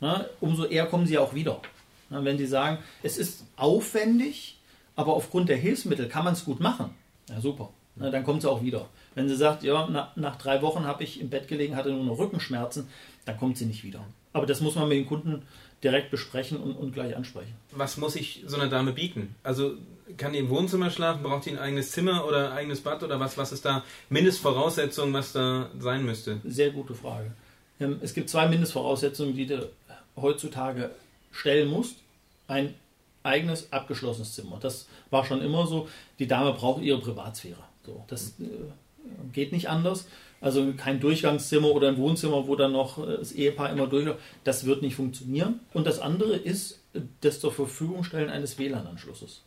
ne, umso eher kommen sie auch wieder. Ne, wenn sie sagen, es ist aufwendig, aber aufgrund der Hilfsmittel kann man es gut machen. Ja, super. Ne, dann kommt sie auch wieder. Wenn sie sagt, ja, nach, nach drei Wochen habe ich im Bett gelegen, hatte nur noch Rückenschmerzen, dann kommt sie nicht wieder. Aber das muss man mit den Kunden direkt besprechen und, und gleich ansprechen. Was muss ich so einer Dame bieten? Also kann die im Wohnzimmer schlafen? Braucht die ein eigenes Zimmer oder ein eigenes Bad oder was? Was ist da Mindestvoraussetzung, was da sein müsste? Sehr gute Frage. Ähm, Es gibt zwei Mindestvoraussetzungen, die du heutzutage stellen musst. Ein eigenes abgeschlossenes Zimmer. Das war schon immer so. Die Dame braucht ihre Privatsphäre. So, das äh, geht nicht anders. Also kein Durchgangszimmer oder ein Wohnzimmer, wo dann noch äh, das Ehepaar immer durchläuft. Das wird nicht funktionieren. Und das andere ist äh, das zur Verfügung stellen eines WLAN-Anschlusses.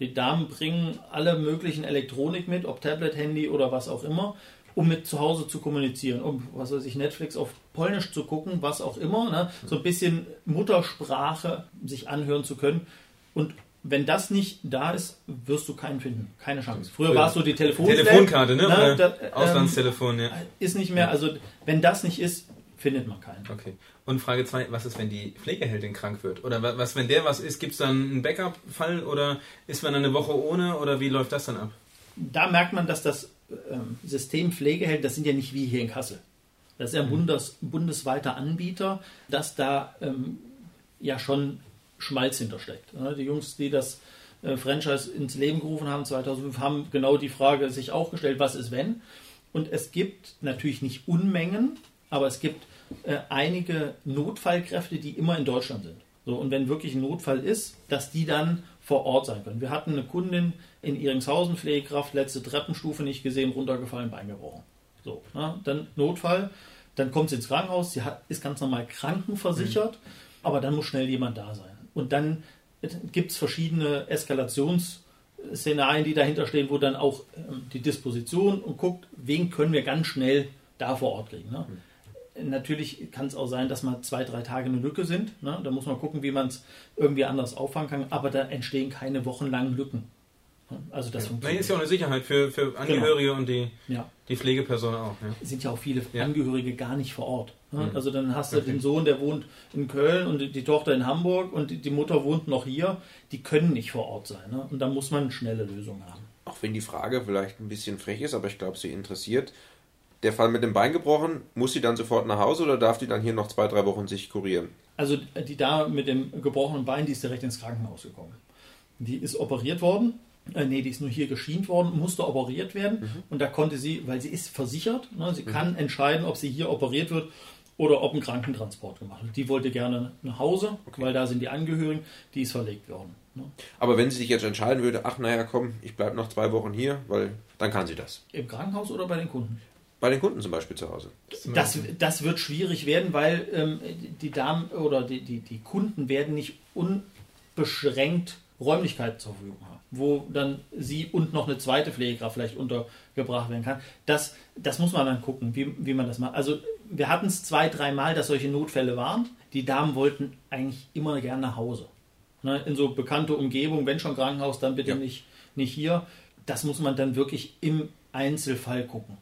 Die Damen bringen alle möglichen Elektronik mit, ob Tablet, Handy oder was auch immer, um mit zu Hause zu kommunizieren, um, was weiß ich, Netflix auf Polnisch zu gucken, was auch immer, ne? so ein bisschen Muttersprache sich anhören zu können. Und wenn das nicht da ist, wirst du keinen finden. Keine Chance. Früher Früher. war es so die Telefon Telefonkarte, ne? Oder da, ähm, Auslandstelefon, ja. Ist nicht mehr, also wenn das nicht ist, findet man keinen. Okay. Und Frage 2, was ist, wenn die Pflegeheldin krank wird? Oder wa- was, wenn der was ist, gibt es dann einen Backup-Fall oder ist man dann eine Woche ohne oder wie läuft das dann ab? da merkt man, dass das ähm, System Pflegeheld, das sind ja nicht wie hier in Kassel. Das ist ja ein Bundes, bundesweiter Anbieter, dass da ähm, ja schon Schmalz hintersteckt. Die Jungs, die das äh, Franchise ins Leben gerufen haben 2005, haben genau die Frage sich auch gestellt, was ist wenn? Und es gibt natürlich nicht Unmengen, aber es gibt äh, einige Notfallkräfte, die immer in Deutschland sind. So, und wenn wirklich ein Notfall ist, dass die dann vor Ort sein können. Wir hatten eine Kundin in Iringshausen, Pflegekraft, letzte Treppenstufe nicht gesehen, runtergefallen, Bein gebrochen. So, ne? dann Notfall, dann kommt sie ins Krankenhaus, sie hat, ist ganz normal krankenversichert, aber dann muss schnell jemand da sein. Und dann gibt es verschiedene Eskalationsszenarien, die dahinter stehen, wo dann auch ähm, die Disposition und guckt, wen können wir ganz schnell da vor Ort kriegen. Ne? Natürlich kann es auch sein, dass mal zwei, drei Tage eine Lücke sind. Ne? Da muss man gucken, wie man es irgendwie anders auffangen kann. Aber da entstehen keine wochenlangen Lücken. Ne? Also das Nein, funktioniert. ist ja auch eine Sicherheit für, für Angehörige und die, ja. die Pflegeperson auch. Ja. sind ja auch viele Ja. Angehörige gar nicht vor Ort. Ne? Mhm. Also dann hast du Okay. den Sohn, der wohnt in Köln und die, Tochter in Hamburg und die, Mutter wohnt noch hier. Die können nicht vor Ort sein. Ne? Und da muss man schnelle Lösungen haben. auch wenn die Frage vielleicht ein bisschen frech ist, aber ich glaube, sie interessiert. Der Fall mit dem Bein gebrochen, muss sie dann sofort nach Hause oder darf die dann hier noch zwei, drei Wochen sich kurieren? Also die Dame mit dem gebrochenen Bein, die ist direkt ins Krankenhaus gekommen. Die ist operiert worden. Äh, nee, die ist nur hier geschient worden, musste operiert werden. Mhm. Und da konnte sie, weil sie ist versichert, ne, sie mhm. kann entscheiden, ob sie hier operiert wird oder ob ein Krankentransport gemacht wird. Die wollte gerne nach Hause, okay. weil da sind die Angehörigen, die ist verlegt worden. Ne? Aber wenn sie sich jetzt entscheiden würde, ach naja, komm, ich bleibe noch zwei Wochen hier, weil dann kann sie das. Im Krankenhaus oder bei den Kunden? Bei den Kunden zum Beispiel zu Hause. Das, das wird schwierig werden, weil ähm, die Damen oder die, die, die Kunden werden nicht unbeschränkt Räumlichkeiten zur Verfügung haben, wo dann sie und noch eine zweite Pflegekraft vielleicht untergebracht werden kann. Das, das muss man dann gucken, wie, wie man das macht. Also wir hatten es zwei, dreimal, dass solche Notfälle waren. Die Damen wollten eigentlich immer gerne nach Hause. Ne, in so bekannte Umgebung, wenn schon Krankenhaus, dann bitte ja. nicht, nicht hier. Das muss man dann wirklich im Einzelfall gucken.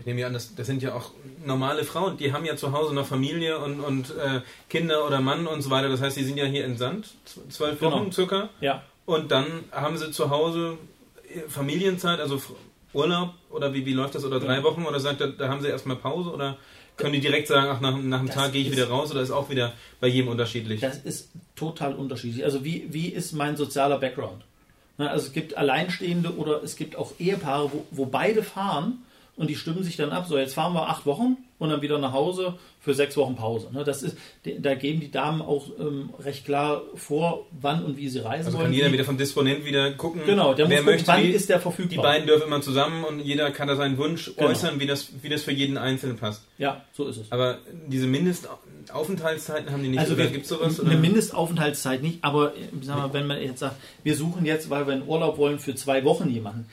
Ich nehme ja an, das, das, sind ja auch normale Frauen, die haben ja zu Hause noch Familie und, und äh, Kinder oder Mann und so weiter. Das heißt, die sind ja hier in Sand, zwölf Wochen genau. circa. Ja. Und dann haben sie zu Hause äh, Familienzeit, also Urlaub oder wie, wie läuft das? Oder drei Wochen oder sagt er, da haben sie erstmal Pause oder können die direkt sagen, ach, nach, nach einem Tag gehe ich wieder raus oder ist auch wieder bei jedem unterschiedlich? Das ist total unterschiedlich. Also wie, wie ist mein sozialer Background? Also es gibt Alleinstehende oder es gibt auch Ehepaare, wo, wo beide fahren und die stimmen sich dann ab, so jetzt fahren wir acht Wochen und dann wieder nach Hause für sechs Wochen Pause. Ne? Das ist, da geben die Damen auch ähm, recht klar vor, wann und wie sie reisen also wollen. kann jeder wieder vom Disponent wieder gucken, genau, der wer muss gucken, möchte, wann ist der verfügbar. Die beiden dürfen immer zusammen und jeder kann da seinen Wunsch genau. äußern, wie das, wie das für jeden Einzelnen passt. Ja, so ist es. Aber diese Mindestaufenthaltszeiten haben die nicht. Also gibt es sowas? Eine oder? Mindestaufenthaltszeit nicht, aber äh, mal, wenn man jetzt sagt, wir suchen jetzt, weil wir in Urlaub wollen, für zwei Wochen jemanden,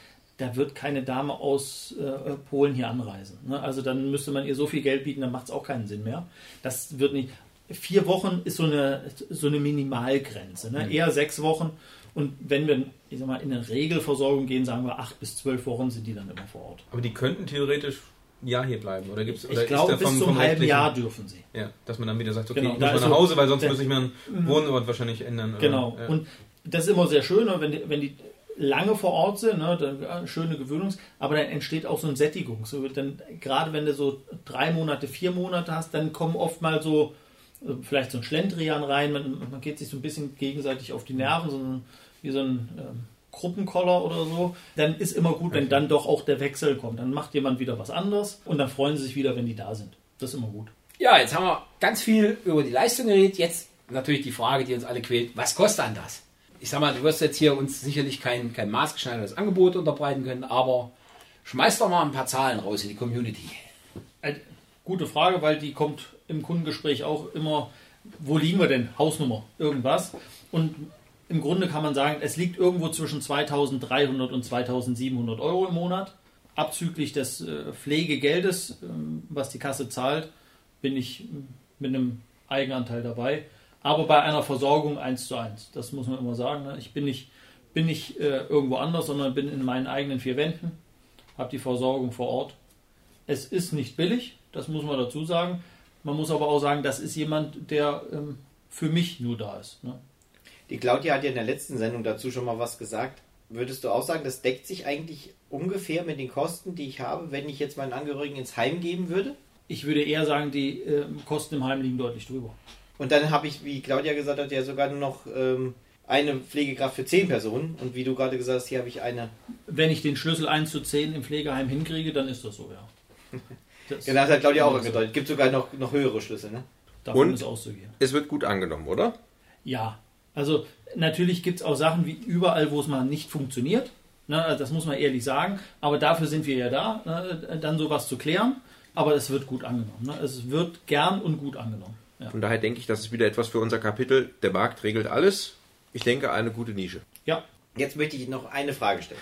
da wird keine Dame aus äh, Polen hier anreisen. Ne? Also dann müsste man ihr so viel Geld bieten, dann macht es auch keinen Sinn mehr. Das wird nicht. Vier Wochen ist so eine, so eine Minimalgrenze. Ne? Mhm. Eher sechs Wochen. Und wenn wir ich sag mal, in eine Regelversorgung gehen, sagen wir acht bis zwölf Wochen sind die dann immer vor Ort. Aber die könnten theoretisch ein Jahr hier bleiben? Oder gibt's, oder ich glaube, bis zum halben Jahr dürfen sie. Ja, dass man dann wieder sagt, okay, genau, ich muss mal nach Hause, weil sonst muss ich meinen mhm. Wohnort wahrscheinlich ändern. Genau. Oder, ja. Und das ist immer sehr schön, wenn die, wenn die lange vor Ort sind, ne, dann, schöne Gewöhnungs, aber dann entsteht auch so ein Sättigung. So, dann, gerade wenn du so drei Monate, vier Monate hast, dann kommen oft mal so äh, vielleicht so ein Schlendrian rein, man, man geht sich so ein bisschen gegenseitig auf die Nerven, so ein, wie so ein ähm, Gruppenkoller oder so, dann ist immer gut, wenn dann doch auch der Wechsel kommt. Dann macht jemand wieder was anderes und dann freuen sie sich wieder, wenn die da sind. Das ist immer gut. Ja, jetzt haben wir ganz viel über die Leistung geredet. Jetzt natürlich die Frage, die uns alle quält, was kostet dann das? Ich sag mal, du wirst jetzt hier uns sicherlich kein, kein maßgeschneidertes Angebot unterbreiten können, aber schmeiß doch mal ein paar Zahlen raus in die Community. Eine gute Frage, weil die kommt im Kundengespräch auch immer, wo liegen wir denn? Hausnummer, irgendwas. Und im Grunde kann man sagen, es liegt irgendwo zwischen 2300 und 2700 Euro im Monat. Abzüglich des äh, Pflegegeldes, ähm, was die Kasse zahlt, bin ich mit einem Eigenanteil dabei aber bei einer Versorgung eins zu eins. Das muss man immer sagen. Ne? Ich bin nicht, bin nicht äh, irgendwo anders, sondern bin in meinen eigenen vier Wänden, habe die Versorgung vor Ort. Es ist nicht billig, das muss man dazu sagen. Man muss aber auch sagen, das ist jemand, der ähm, für mich nur da ist. Ne? Die Claudia hat ja in der letzten Sendung dazu schon mal was gesagt. Würdest du auch sagen, das deckt sich eigentlich ungefähr mit den Kosten, die ich habe, wenn ich jetzt meinen Angehörigen ins Heim geben würde? Ich würde eher sagen, die äh, Kosten im Heim liegen deutlich drüber. Und dann habe ich, wie Claudia gesagt hat, ja sogar nur noch ähm, eine Pflegekraft für zehn Personen. Und wie du gerade gesagt hast, hier habe ich eine. Wenn ich den Schlüssel 1 zu 10 im Pflegeheim hinkriege, dann ist das so, ja. Das genau, das hat Claudia auch angedeutet. Es gibt sogar noch, noch höhere Schlüssel, ne? Davon Und ist auszugehen. Es wird gut angenommen, oder? Ja. Also natürlich gibt es auch Sachen wie überall, wo es mal nicht funktioniert. Ne, also das muss man ehrlich sagen. Aber dafür sind wir ja da, ne, dann sowas zu klären. Aber es wird gut angenommen. Ne? Es wird gern und gut angenommen. Ja. Von daher denke ich, das ist wieder etwas für unser Kapitel. Der Markt regelt alles. Ich denke, eine gute Nische. Ja. Jetzt möchte ich noch eine Frage stellen.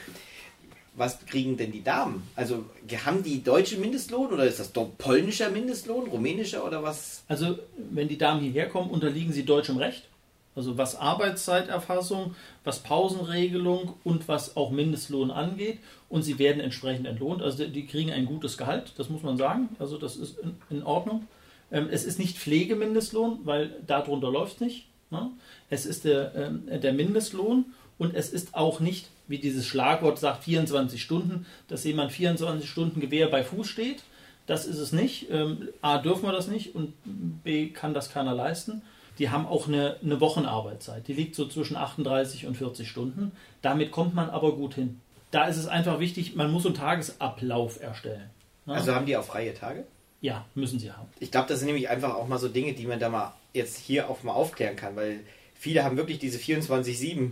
Was kriegen denn die Damen? Also haben die deutschen Mindestlohn oder ist das polnischer Mindestlohn, rumänischer oder was? Also wenn die Damen hierher kommen, unterliegen sie deutschem Recht. Also was Arbeitszeiterfassung, was Pausenregelung und was auch Mindestlohn angeht. Und sie werden entsprechend entlohnt. Also die kriegen ein gutes Gehalt, das muss man sagen. Also das ist in Ordnung. Ähm, es ist nicht Pflegemindestlohn, weil darunter läuft es nicht. Ne? Es ist der, ähm, der Mindestlohn und es ist auch nicht wie dieses Schlagwort sagt, 24 Stunden, dass jemand 24 Stunden Gewehr bei Fuß steht. Das ist es nicht. Ähm, A, dürfen wir das nicht und B, kann das keiner leisten. Die haben auch eine, eine Wochenarbeitszeit. Die liegt so zwischen 38 und 40 Stunden. Damit kommt man aber gut hin. Da ist es einfach wichtig, man muss einen Tagesablauf erstellen. Ne? Also haben die auch freie Tage? Ja, müssen sie haben. Ich glaube, das sind nämlich einfach auch mal so Dinge, die man da mal jetzt hier auch mal aufklären kann, weil viele haben wirklich diese 24-7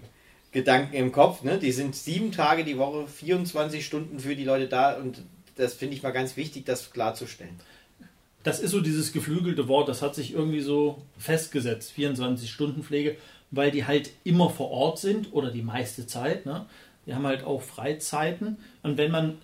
Gedanken im Kopf. Ne? Die sind sieben Tage die Woche, 24 Stunden für die Leute da und das finde ich mal ganz wichtig, das klarzustellen. Das ist so dieses geflügelte Wort, das hat sich irgendwie so festgesetzt, 24-Stunden-Pflege, weil die halt immer vor Ort sind oder die meiste Zeit. Ne? Die haben halt auch Freizeiten. Und wenn man,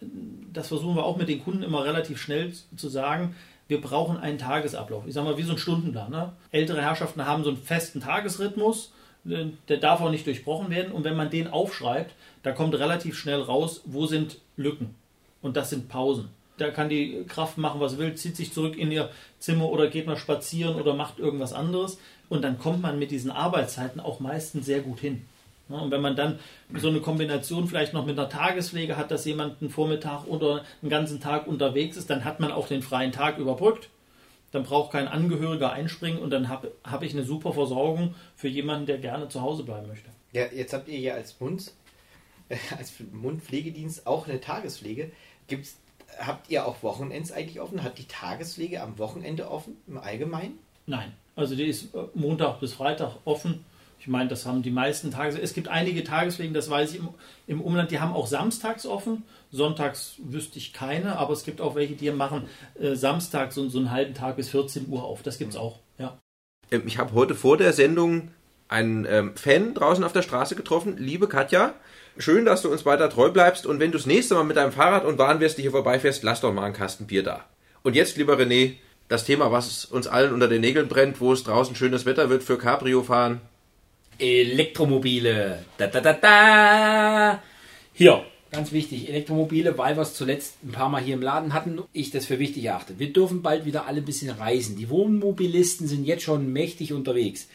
das versuchen wir auch mit den Kunden immer relativ schnell zu sagen, wir brauchen einen Tagesablauf. Ich sage mal, wie so ein Stundenplan. Ne? Ältere Herrschaften haben so einen festen Tagesrhythmus, der darf auch nicht durchbrochen werden. Und wenn man den aufschreibt, da kommt relativ schnell raus, wo sind Lücken. Und das sind Pausen. Da kann die Kraft machen, was will, zieht sich zurück in ihr Zimmer oder geht mal spazieren oder macht irgendwas anderes. Und dann kommt man mit diesen Arbeitszeiten auch meistens sehr gut hin. Und wenn man dann so eine Kombination vielleicht noch mit einer Tagespflege hat, dass jemand einen Vormittag oder einen ganzen Tag unterwegs ist, dann hat man auch den freien Tag überbrückt. Dann braucht kein Angehöriger einspringen und dann habe hab ich eine super Versorgung für jemanden, der gerne zu Hause bleiben möchte. Ja, jetzt habt ihr ja als Mund, äh, als Mundpflegedienst auch eine Tagespflege. Gibt's, habt ihr auch Wochenends eigentlich offen? Hat die Tagespflege am Wochenende offen im Allgemeinen? Nein, also die ist äh, Montag bis Freitag offen ich meine, das haben die meisten Tages. Es gibt einige Tagespflegen, das weiß ich im, im, Umland, die haben auch samstags offen. Sonntags wüsste ich keine, aber es gibt auch welche, die machen äh, samstags so, so einen halben Tag bis 14 Uhr auf. Das gibt es auch, ja. Ähm, ich habe heute vor der Sendung einen ähm, Fan draußen auf der Straße getroffen. Liebe Katja, schön, dass du uns weiter treu bleibst und wenn du das nächste Mal mit deinem Fahrrad und Warenweste hier vorbeifährst, lass doch mal einen Kasten Bier da. Und jetzt, lieber René, das Thema, was uns allen unter den Nägeln brennt, wo es draußen schönes Wetter wird für Cabrio fahren. Elektromobile. Da, da, da, da. Hier, ganz wichtig, Elektromobile, weil wir es zuletzt ein paar Mal hier im Laden hatten, ich das für wichtig erachte. Wir dürfen bald wieder alle ein bisschen reisen. Die Wohnmobilisten sind jetzt schon mächtig unterwegs.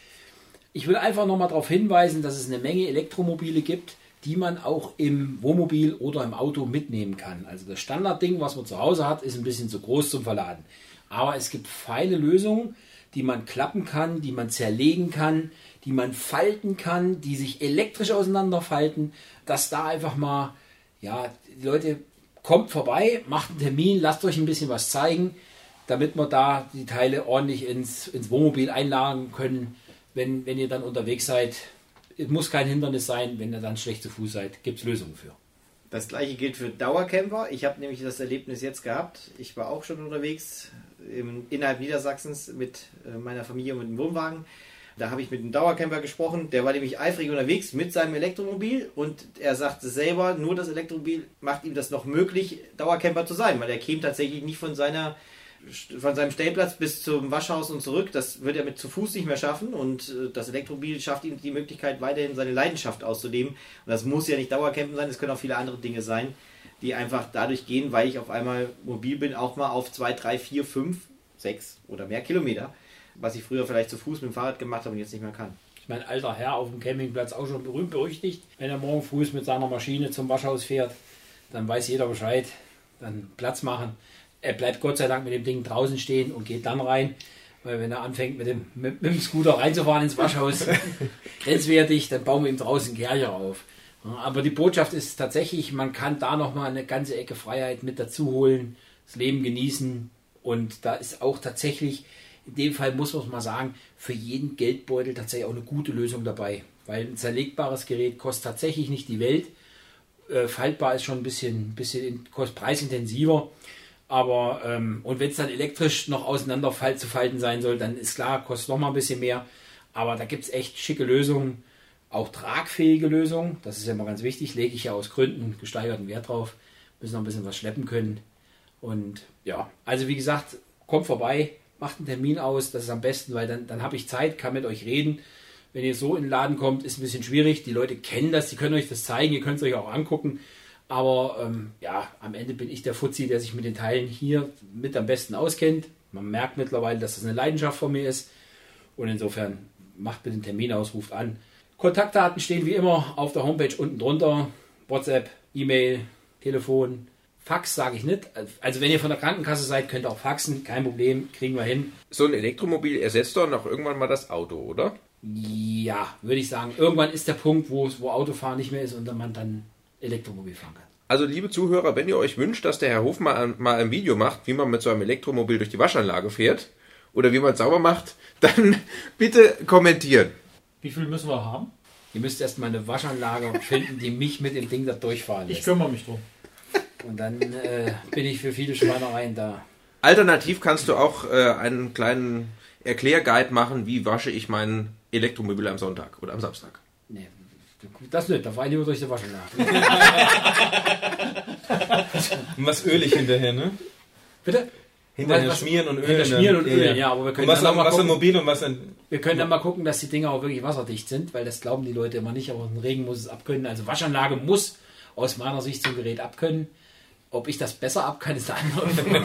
Ich will einfach nochmal darauf hinweisen, dass es eine Menge Elektromobile gibt, die man auch im Wohnmobil oder im Auto mitnehmen kann. Also das Standardding, was man zu Hause hat, ist ein bisschen zu groß zum Verladen. Aber es gibt feine Lösungen, die man klappen kann, die man zerlegen kann, die man falten kann, die sich elektrisch auseinanderfalten, dass da einfach mal, ja, die Leute kommt vorbei, macht einen Termin, lasst euch ein bisschen was zeigen, damit wir da die Teile ordentlich ins, ins Wohnmobil einladen können, wenn, wenn ihr dann unterwegs seid. Es muss kein Hindernis sein, wenn ihr dann schlecht zu Fuß seid, gibt es Lösungen für. Das gleiche gilt für Dauercamper. Ich habe nämlich das Erlebnis jetzt gehabt. Ich war auch schon unterwegs im, innerhalb Niedersachsens mit äh, meiner Familie und mit dem Wohnwagen. Da habe ich mit einem Dauercamper gesprochen, der war nämlich eifrig unterwegs mit seinem Elektromobil und er sagte selber, nur das Elektromobil macht ihm das noch möglich, Dauercamper zu sein, weil er käme tatsächlich nicht von seiner von seinem Stellplatz bis zum Waschhaus und zurück, das wird er mit zu Fuß nicht mehr schaffen und äh, das Elektromobil schafft ihm die Möglichkeit, weiterhin seine Leidenschaft auszuleben. Und das muss ja nicht Dauercampen sein, es können auch viele andere Dinge sein, die einfach dadurch gehen, weil ich auf einmal mobil bin, auch mal auf 2, 3, 4, 5, 6 oder mehr Kilometer was ich früher vielleicht zu Fuß mit dem Fahrrad gemacht habe und jetzt nicht mehr kann. Ich mein alter Herr auf dem Campingplatz auch schon berühmt berüchtigt. Wenn er morgen früh mit seiner Maschine zum Waschhaus fährt, dann weiß jeder Bescheid, dann Platz machen. Er bleibt Gott sei Dank mit dem Ding draußen stehen und geht dann rein. Weil wenn er anfängt mit dem, mit, mit dem Scooter reinzufahren ins Waschhaus, grenzwertig, dann bauen wir ihm draußen Kercher auf. Aber die Botschaft ist tatsächlich, man kann da nochmal eine ganze Ecke Freiheit mit dazu holen, das Leben genießen. Und da ist auch tatsächlich in dem Fall muss man mal sagen, für jeden Geldbeutel tatsächlich auch eine gute Lösung dabei. Weil ein zerlegbares Gerät kostet tatsächlich nicht die Welt. Äh, faltbar ist schon ein bisschen, bisschen preisintensiver. Aber, ähm, und wenn es dann elektrisch noch auseinander zu falten sein soll, dann ist klar, kostet noch mal ein bisschen mehr. Aber da gibt es echt schicke Lösungen, auch tragfähige Lösungen. Das ist ja immer ganz wichtig, lege ich ja aus Gründen gesteigerten Wert drauf. Müssen noch ein bisschen was schleppen können. Und ja, also wie gesagt, kommt vorbei, macht einen Termin aus, das ist am besten, weil dann, dann habe ich Zeit, kann mit euch reden. Wenn ihr so in den Laden kommt, ist ein bisschen schwierig. Die Leute kennen das, die können euch das zeigen, ihr könnt es euch auch angucken. Aber ähm, ja, am Ende bin ich der Fuzzi, der sich mit den Teilen hier mit am besten auskennt. Man merkt mittlerweile, dass das eine Leidenschaft von mir ist. Und insofern macht bitte den Termin aus, ruft an. Kontaktdaten stehen wie immer auf der Homepage unten drunter. WhatsApp, E-Mail, Telefon, Fax sage ich nicht. Also wenn ihr von der Krankenkasse seid, könnt ihr auch faxen, kein Problem, kriegen wir hin. So ein Elektromobil ersetzt doch noch irgendwann mal das Auto, oder? Ja, würde ich sagen. Irgendwann ist der Punkt, wo, wo Autofahren nicht mehr ist und man dann Elektromobil fahren kann. Also liebe Zuhörer, wenn ihr euch wünscht, dass der Herr Hof mal, mal ein Video macht, wie man mit so einem Elektromobil durch die Waschanlage fährt oder wie man es sauber macht, dann bitte kommentieren. Wie viel müssen wir haben? Ihr müsst erstmal eine Waschanlage finden, die mich mit dem Ding da durchfahren lässt. Ich kümmere mich drum. Und dann äh, bin ich für viele Schweinereien da. Alternativ kannst du auch äh, einen kleinen Erklärguide machen, wie wasche ich mein Elektromobil am Sonntag oder am Samstag. Nee, das nicht, da fahre ich nur durch die Waschanlage. und was ölig hinterher, ne? Bitte? Hinterher was, schmieren und ölen. Schmieren und ölen, ja, ja. aber wir können und was, dann mal was gucken, mobil und was dann. Wir können dann mal gucken, dass die Dinger auch wirklich wasserdicht sind, weil das glauben die Leute immer nicht, aber ein Regen muss es abkönnen. Also Waschanlage muss aus meiner Sicht zum Gerät abkönnen. Ob ich das besser ab kann, ist eine andere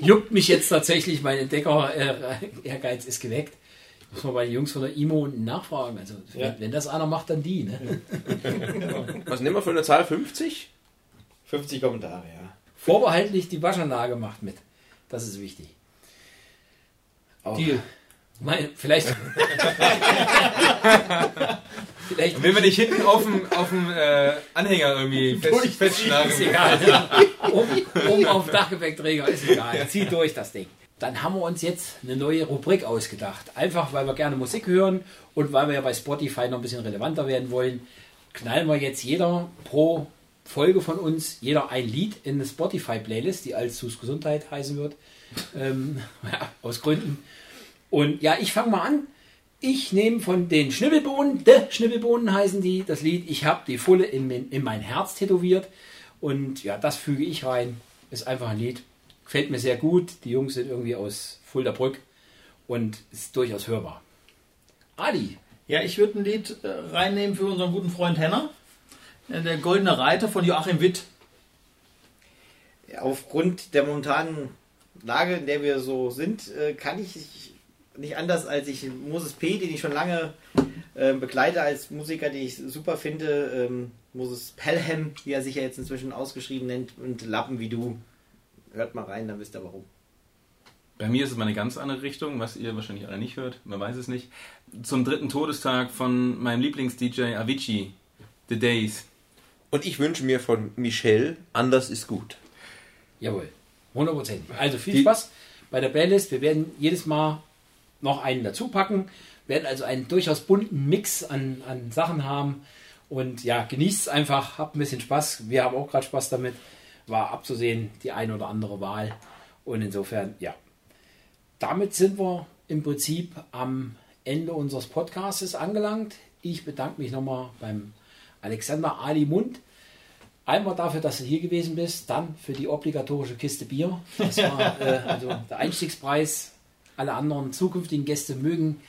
Juckt mich jetzt tatsächlich, mein Entdecker-Ehrgeiz ist geweckt. Muss man bei den Jungs von der IMO nachfragen. Also, ja. wenn das einer macht, dann die. Ne? Was nehmen wir für eine Zahl? 50? 50 Kommentare, ja. Vorbehaltlich die Waschanlage macht mit. Das ist wichtig. Auch. Deal. Mein, vielleicht. vielleicht. Wenn wir nicht hinten auf dem, auf dem äh, Anhänger irgendwie fest, festschlagen. Ist egal. oben, oben auf dem Dachgepäckträger ist egal. Zieh durch das Ding. Dann haben wir uns jetzt eine neue Rubrik ausgedacht. Einfach, weil wir gerne Musik hören und weil wir ja bei Spotify noch ein bisschen relevanter werden wollen, knallen wir jetzt jeder pro Folge von uns, jeder ein Lied in eine Spotify-Playlist, die als Zus Gesundheit heißen wird. Ähm, ja, aus Gründen. Und ja, ich fange mal an. Ich nehme von den Schnibbelbohnen, de Schnibbelbohnen heißen die, das Lied. Ich habe die Fulle in, in mein Herz tätowiert. Und ja, das füge ich rein. Ist einfach ein Lied. Gefällt mir sehr gut. Die Jungs sind irgendwie aus Fuldabrück und ist durchaus hörbar. Adi. Ja, ich würde ein Lied äh, reinnehmen für unseren guten Freund Henner. Äh, der Goldene Reiter von Joachim Witt. Aufgrund der momentanen Lage, in der wir so sind, äh, kann ich nicht anders, als ich Moses P., den ich schon lange äh, begleite als Musiker, den ich super finde, ähm, Moses Pelham, wie er sich ja jetzt inzwischen ausgeschrieben nennt, und Lappen wie du. Hört mal rein, dann wisst ihr warum. Bei mir ist es mal eine ganz andere Richtung, was ihr wahrscheinlich alle nicht hört, man weiß es nicht. Zum dritten Todestag von meinem Lieblings-DJ Avicii, The Days. Und ich wünsche mir von Michelle, anders ist gut. Jawohl, 100%. Also viel Die Spaß bei der Playlist. Wir werden jedes Mal noch einen dazu packen. Werden also einen durchaus bunten Mix an, an Sachen haben. Und ja, genießt es einfach, habt ein bisschen Spaß. Wir haben auch gerade Spaß damit. War abzusehen, die eine oder andere Wahl. Und insofern, ja. Damit sind wir im Prinzip am Ende unseres Podcasts angelangt. Ich bedanke mich nochmal beim Alexander Ali Mund. Einmal dafür, dass du hier gewesen bist, dann für die obligatorische Kiste Bier. Das war äh, also der Einstiegspreis alle anderen zukünftigen Gäste mögen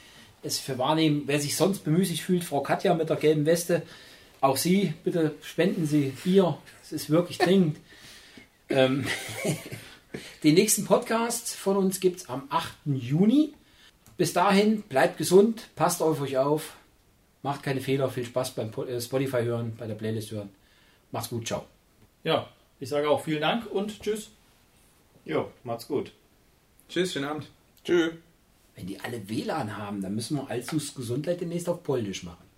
es für wahrnehmen. Wer sich sonst bemüßigt fühlt, Frau Katja mit der gelben Weste, auch Sie, bitte spenden Sie Bier. Es ist wirklich dringend. ähm, den nächsten Podcast von uns gibt es am 8. Juni. Bis dahin, bleibt gesund, passt auf euch auf, macht keine Fehler, viel Spaß beim äh, Spotify hören, bei der Playlist hören. Macht's gut, ciao. Ja, ich sage auch vielen Dank und tschüss. Jo, macht's gut. Tschüss, schönen Abend. Tschö. Wenn die alle WLAN haben, dann müssen wir Alzus Gesundheit demnächst auf Polnisch machen.